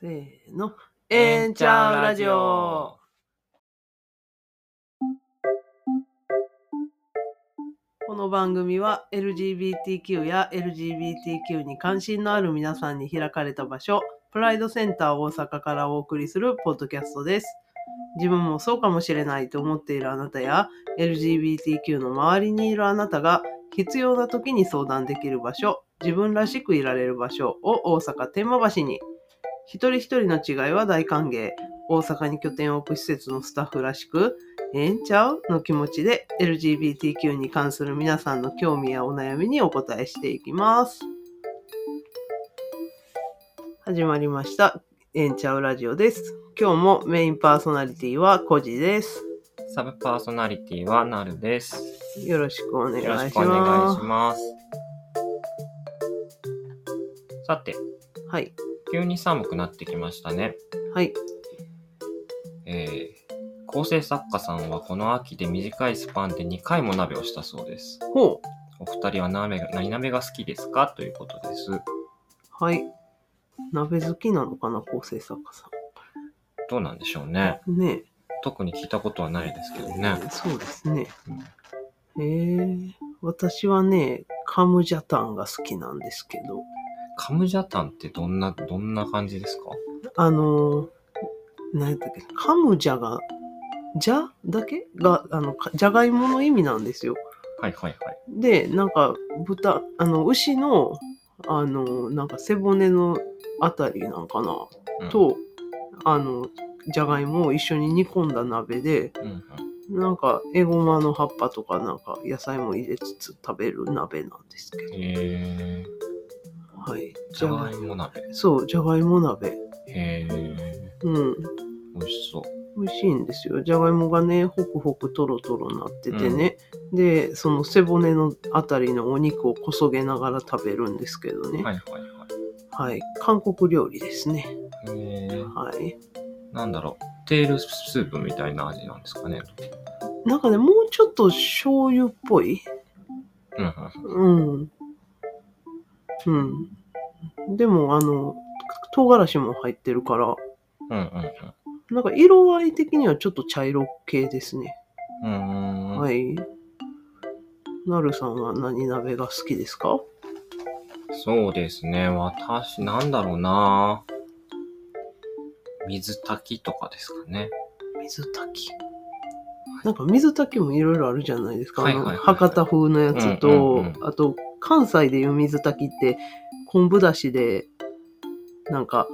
せーの。えんちゃうラジオ。この番組は LGBTQ や LGBTQ に関心のある皆さんに開かれた場所、プライドセンター大阪からお送りするポッドキャストです。自分もそうかもしれないと思っているあなたや LGBTQ の周りにいるあなたが必要な時に相談できる場所、自分らしくいられる場所を大阪天満橋に一人一人の違いは大歓迎。大阪に拠点を置く施設のスタッフらしく、ええんちゃうの気持ちで LGBTQ に関する皆さんの興味やお悩みにお答えしていきます。始まりました。えんちゃうラジオです。今日もメインパーソナリティはコジです。サブパーソナリティはなるです。よろしくお願いしよろます。しくお願いします。さて、はい。急に寒くなってきましたね。はい。えー構成作家さんはこの秋で短いスパンで2回も鍋をしたそうです。ほう。お二人は鍋が何鍋が好きですか？ということです。はい。鍋好きなのかな、構成作家さどうなんでしょうね。ん。ね特に聞いたことはないですけどね。そうですね。へえ私はね、カムジャタンが好きなんですけど、カムジャタンってどんな、どんな感じですか？あのー、何やったっけ、カムジャが、ジャだけ？が、あの、かじゃがいもの意味なんですよ。はいはいはい。で、なんか、豚、あの、牛の、あの、なんか背骨のあたりなんかな、うん、と、あの、じゃがいもを一緒に煮込んだ鍋で、うんうん、なんか、エゴマの葉っぱとか、なんか、野菜も入れつつ食べる鍋なんですけど。えはい。ー、じゃがいも鍋。そう、じゃがいも鍋。へー、うん。美味しそう。美味しいんですよ。じゃがいもがね、ホクホクトロトロなっててね。で、その背骨のあたりのお肉をこそげながら食べるんですけどね。はいはいはい。はい。韓国料理ですね。えー、はい。なんだろう。テールスープみたいな味なんですかね。なんかね、もうちょっと醤油っぽい。うんうんうん。うん。でも、あの、唐辛子も入ってるから、うんうんなんか色合い的にはちょっと茶色系ですね。うん。はい。なるさんは何鍋が好きですか？そうですね。私、なんだろうな。水炊きとかですかね。水炊き。なんか水炊きもいろいろあるじゃないですか。あのはいはいはいはい博多風のやつと、うんうんうんあと関西でいう水炊きって昆布だしでなんか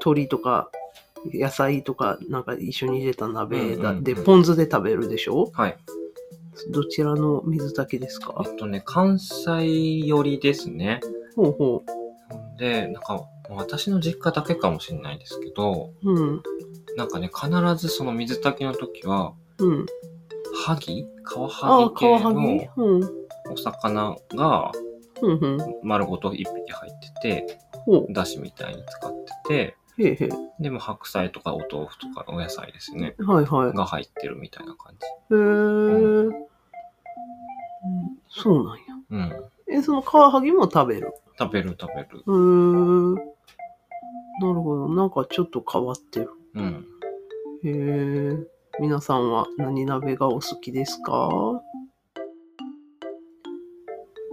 鶏とか野菜とかなんか一緒に入れた鍋だ、でポン酢で食べるでしょ？はい。どちらの水炊きですか？えっとね、関西寄りですね。ほうほで、なんか、私の実家だけかもしれないですけど、う。うん。なんかね、必ずその水炊きの時は、うん。萩カワああ、ハギ系カワハギ？のうん。お魚がうんうん。丸ごと一匹入ってて、ほう。だしみたいに使ってて、へえへでも白菜とかお豆腐とかお野菜ですね。え。はいはい。が入ってるみたいな感じ。へえ、うん。そうなんや。うん。え、そのカワハギも食べる？食べる食べる。うーん。なるほど。なんかちょっと変わってる。うん。へえ。皆さんは何鍋がお好きですか？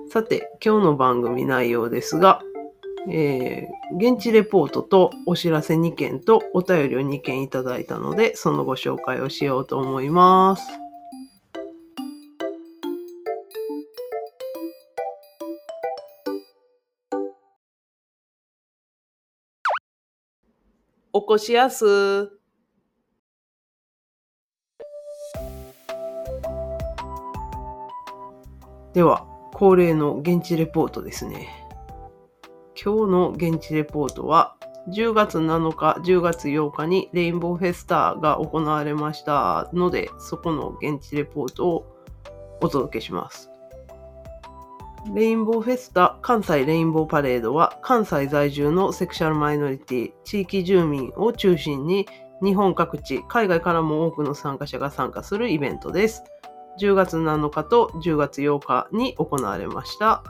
さて、今日の番組内容ですが、えー、現地レポートとお知らせ2件とお便りを2件いただいたので、そのご紹介をしようと思います。おこしやす。では、恒例の現地レポートですね。今日の現地レポートは、10月7日、10月8日にレインボーフェスタが行われましたので、そこの現地レポートをお届けします。レインボーフェスタ関西レインボーパレードは関西在住のセクシャルマイノリティ、地域住民を中心に日本各地、海外からも多くの参加者が参加するイベントです。10月7日と10月8日に行われました。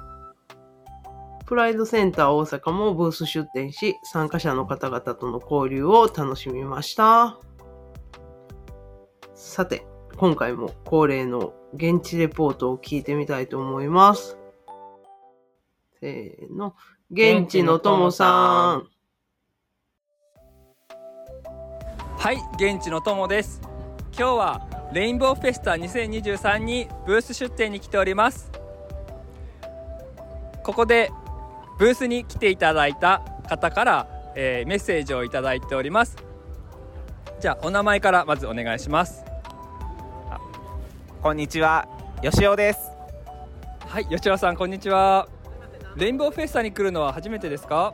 プライドセンター大阪もブース出展し、参加者の方々との交流を楽しみました。さて、今回も恒例の現地レポートを聞いてみたいと思います。せーの。現地のともさん。はい、現地のともです。今日はレインボーフェスタ2023にブース出展に来ております。ここでブースに来ていただいた方から、えーメッセージをいただいております。じゃあお名前からまずお願いします。こんにちは、よしおです。はい、吉尾さんこんにちは。レインボーフェスタに来るのは初めてですか？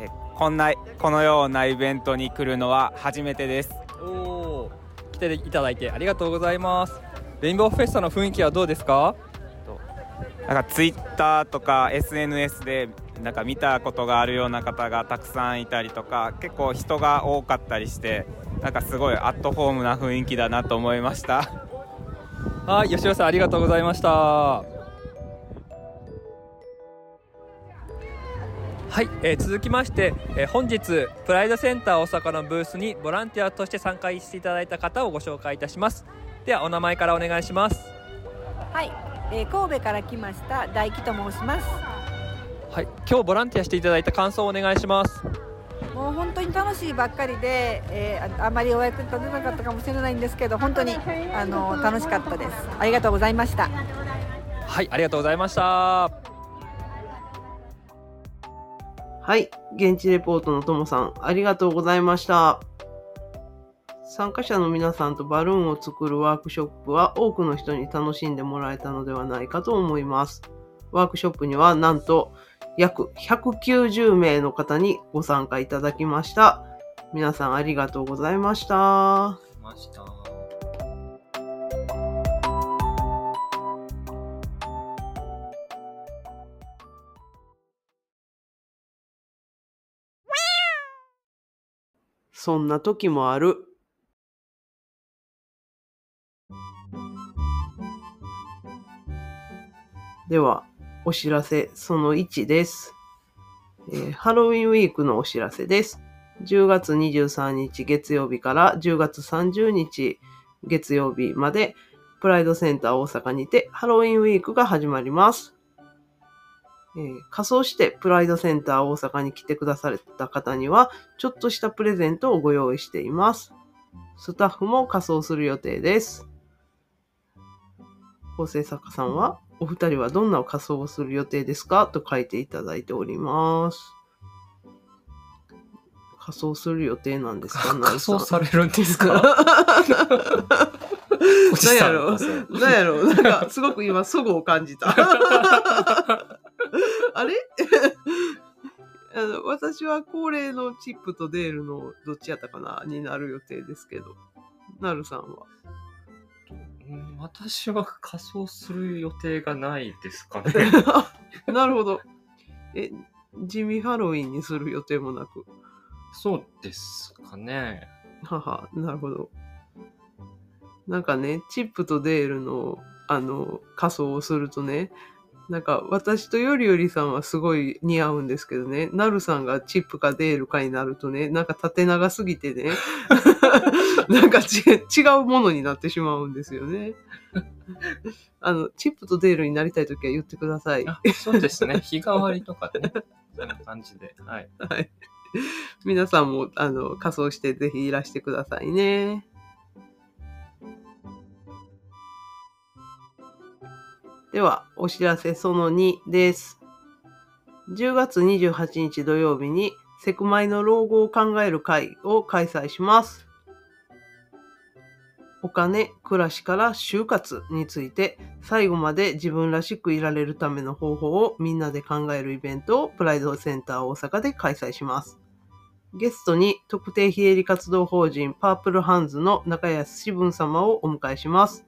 えこんなこのようなイベントに来るのは初めてです。おお、来ていただいてありがとうございます。レインボーフェスタの雰囲気はどうですか？なんかツイッターとか SNS でなんか見たことがあるような方がたくさんいたりとか、結構人が多かったりして、なんかすごいアットホームな雰囲気だなと思いました。はい、吉尾さんありがとうございました。はい、えー続きまして、えー本日プライドセンター大阪のブースにボランティアとして参加していただいた方をご紹介いたします。ではお名前からお願いします。はい、えー神戸から来ました大輝と申します。はい、今日ボランティアしていただいた感想をお願いします。もう本当に楽しいばっかりで、えーああまりお役に立てなかったかもしれないんですけど、本当にあの楽しかったです。ありがとうございました。はい、ありがとうございました。はい。現地レポートのともさん、ありがとうございました。参加者の皆さんとバルーンを作るワークショップは多くの人に楽しんでもらえたのではないかと思います。ワークショップにはなんと約190名の方にご参加いただきました。皆さんありがとうございました。ました。そんな時もある。では、お知らせその1です、えーハロウィンウィークのお知らせです。10月23日月曜日から10月30日月曜日まで、プライドセンター大阪にてハロウィンウィークが始まります。えー仮装してプライドセンター大阪に来てくださった方には、ちょっとしたプレゼントをご用意しています。スタッフも仮装する予定です。構成作家さんは、お二人はどんな仮装をする予定ですか？と書いていただいております。仮装する予定なんですか？仮装されるんですなか。んやろ？なんやろ？なんか、すごく今、そごを感じた。あれ？あの私は恒例のチップとデールのどっちやったかな？になる予定ですけど。なるさんは？うん私は仮装する予定がないですかね。なるほど。え、地味ハロウィンにする予定もなく？そうですかね。はは、なるほど。なんかね、チップとデールの、あの、仮装をするとね、なんか私とよりよりさんはすごい似合うんですけどね、なるさんがチップかデールかになるとね、なんか縦長すぎてね、なんかち違うものになってしまうんですよね。あの、チップとデールになりたいときは言ってください。あそうですね。日替わりとかでね。そんな感じで。はい。はい。皆さんも、あの、仮装してぜひいらしてくださいね。では、お知らせその2です。10月28日土曜日に、セクマイの老後を考える会を開催します。お金、暮らしから就活について、最後まで自分らしくいられるための方法をみんなで考えるイベントをプライドセンター大阪で開催します。ゲストに特定非営利活動法人パープルハンズの中安志文様をお迎えします。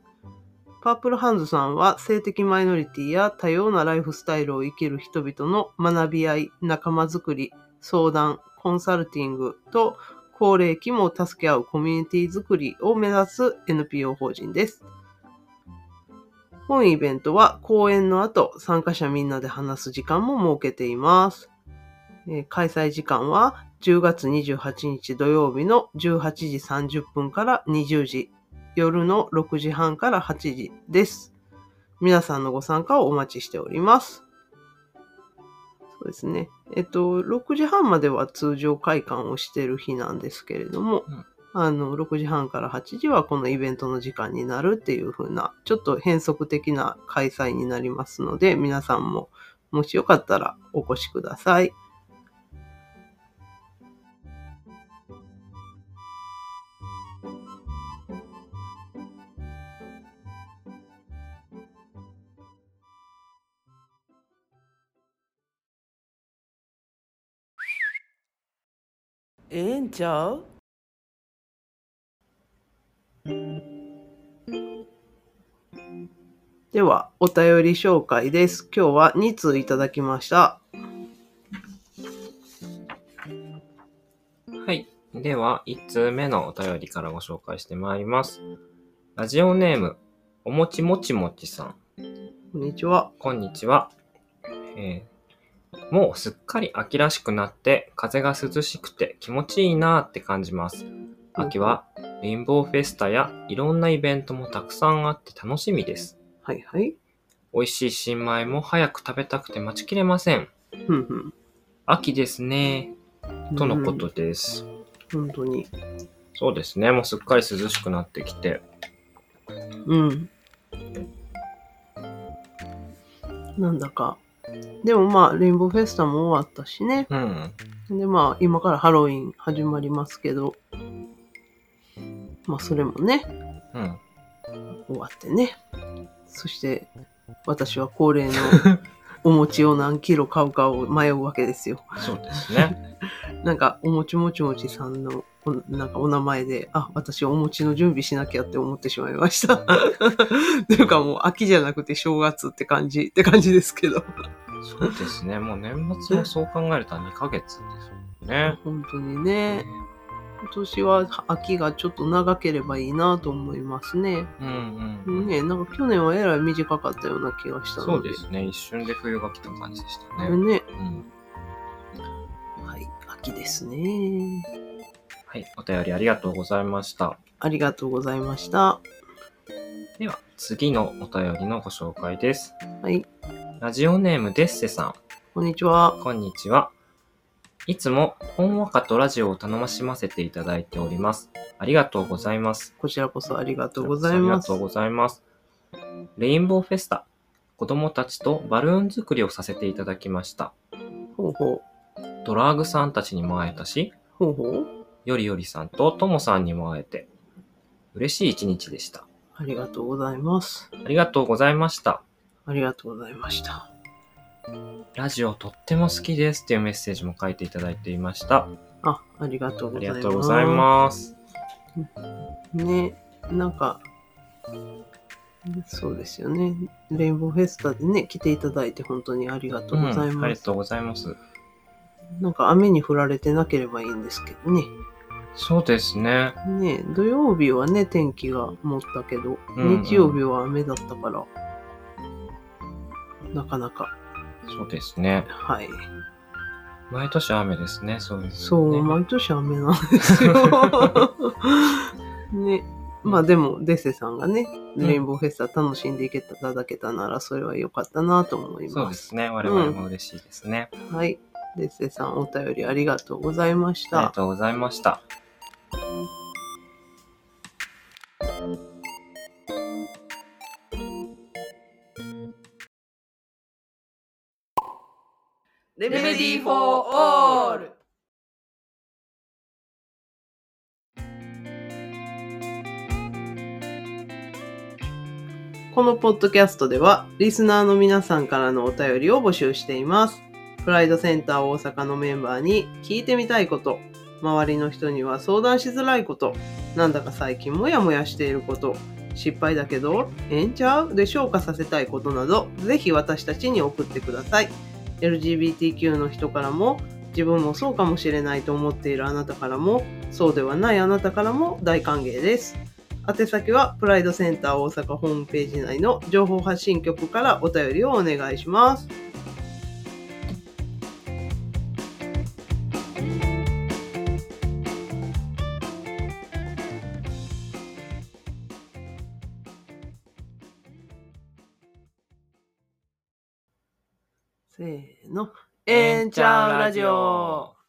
パープルハンズさんは性的マイノリティや多様なライフスタイルを生きる人々の学び合い、仲間づくり、相談、コンサルティングと高齢期も助け合うコミュニティづくりを目指す NPO 法人です。本イベントは講演の後、参加者みんなで話す時間も設けています。え開催時間は10月28日土曜日の18時30分から20時、夜の6時半から8時です。皆さんのご参加をお待ちしております。そうですね。えっと、6時半までは通常会館をしている日なんですけれども、うんあの、6時半から8時はこのイベントの時間になるっていう風な、ちょっと変則的な開催になりますので、皆さんももしよかったらお越しください。ええんちゃう？では、お便り紹介です。今日は2通いただきました。はい。では、1通目のお便りからご紹介してまいります。ラジオネーム、おもちもちもちさん。こんにちは。こんにちは。えーもうすっかり秋らしくなって、風が涼しくて気持ちいいなーって感じます。秋はレインボーフェスタやいろんなイベントもたくさんあって楽しみです。はいはい。美味しい新米も早く食べたくて待ちきれません。ふんふん。秋ですね。とのことです。本当に。そうですね。もうすっかり涼しくなってきて。うん。なんだか。でもまあ、レインボーフェスタも終わったしね。うん。でまあ、今からハロウィン始まりますけど。まあ、それもね、うん。終わってね。そして、私は恒例の お餅を何キロ買うかを迷うわけですよ。そうですね。なんか、おもちもちもちさんの、おなんかお名前で、あ、私お餅の準備しなきゃって思ってしまいました。というかもう秋じゃなくて正月って感じ、って感じですけど。そうですね。もう年末もそう考えると2ヶ月ですもんね。本当にね、今年は秋がちょっと長ければいいなと思いますね。うんうん。ね、なんか去年はえらい短かったような気がしたそので。うですね。一瞬で冬が来た感じでしたね。ね。うん。はい、秋ですね。はい。お便りありがとうございました。ありがとうございました。では、次のお便りのご紹介です。はい、ラジオネームデッセさん。こんにちは。こんにちは。いつも、ほんわかとラジオを楽しませていただいております。ありがとうございます。こちらこそありがとうございますありがとう。ございます。レインボーフェスタ。子供たちとバルーン作りをさせていただきました。ほうほドラァグさんたちにも会えたし、う。ほうほう。よりよりさんとともさんにも会えて、嬉しい一日でした。ありがとうございます。ありがとうございました。ありがとうございました。ラジオとっても好きですっていうメッセージも書いていただいていました。あ、ありがとうあございます。りがとうございます。ね、なんか、そうですよね。レインボーフェスタでね、来ていただいて本当にありがとうございうんあます。りがとうございます。なんか雨に降られてなければいいんですけどね。そうですね。ね土曜日はね、天気が持ったけど、うんうん日曜日は雨だったから、なかなか、そうですね。はい。毎年雨ですね。そうですね。そう、毎年雨なんですよ。ね。まあでも、デッセさんがね、うんレインボーフェスタ楽しんでいけただけたなら、それは良かったなと思います。そうですね。我々も嬉しいですね。はい。デッセさん、お便りありがとうございましありがた。とうございました。レメディー for all このポッドキャストでは、リスナーの皆さんからのお便りを募集しています。プライドセンター大阪のメンバーに聞いてみたいこと、周りの人には相談しづらいこと、なんだか最近モヤモヤしていること、失敗だけど、ええんちゃう？で消化させたいことなど、ぜひ私たちに送ってください。LGBTQ の人からも、自分もそうかもしれないと思っているあなたからも、そうではないあなたからも大歓迎です。宛先はプライドセンター大阪ホームページ内の情報発信局からお便りをお願いします。んちゃんラジオ。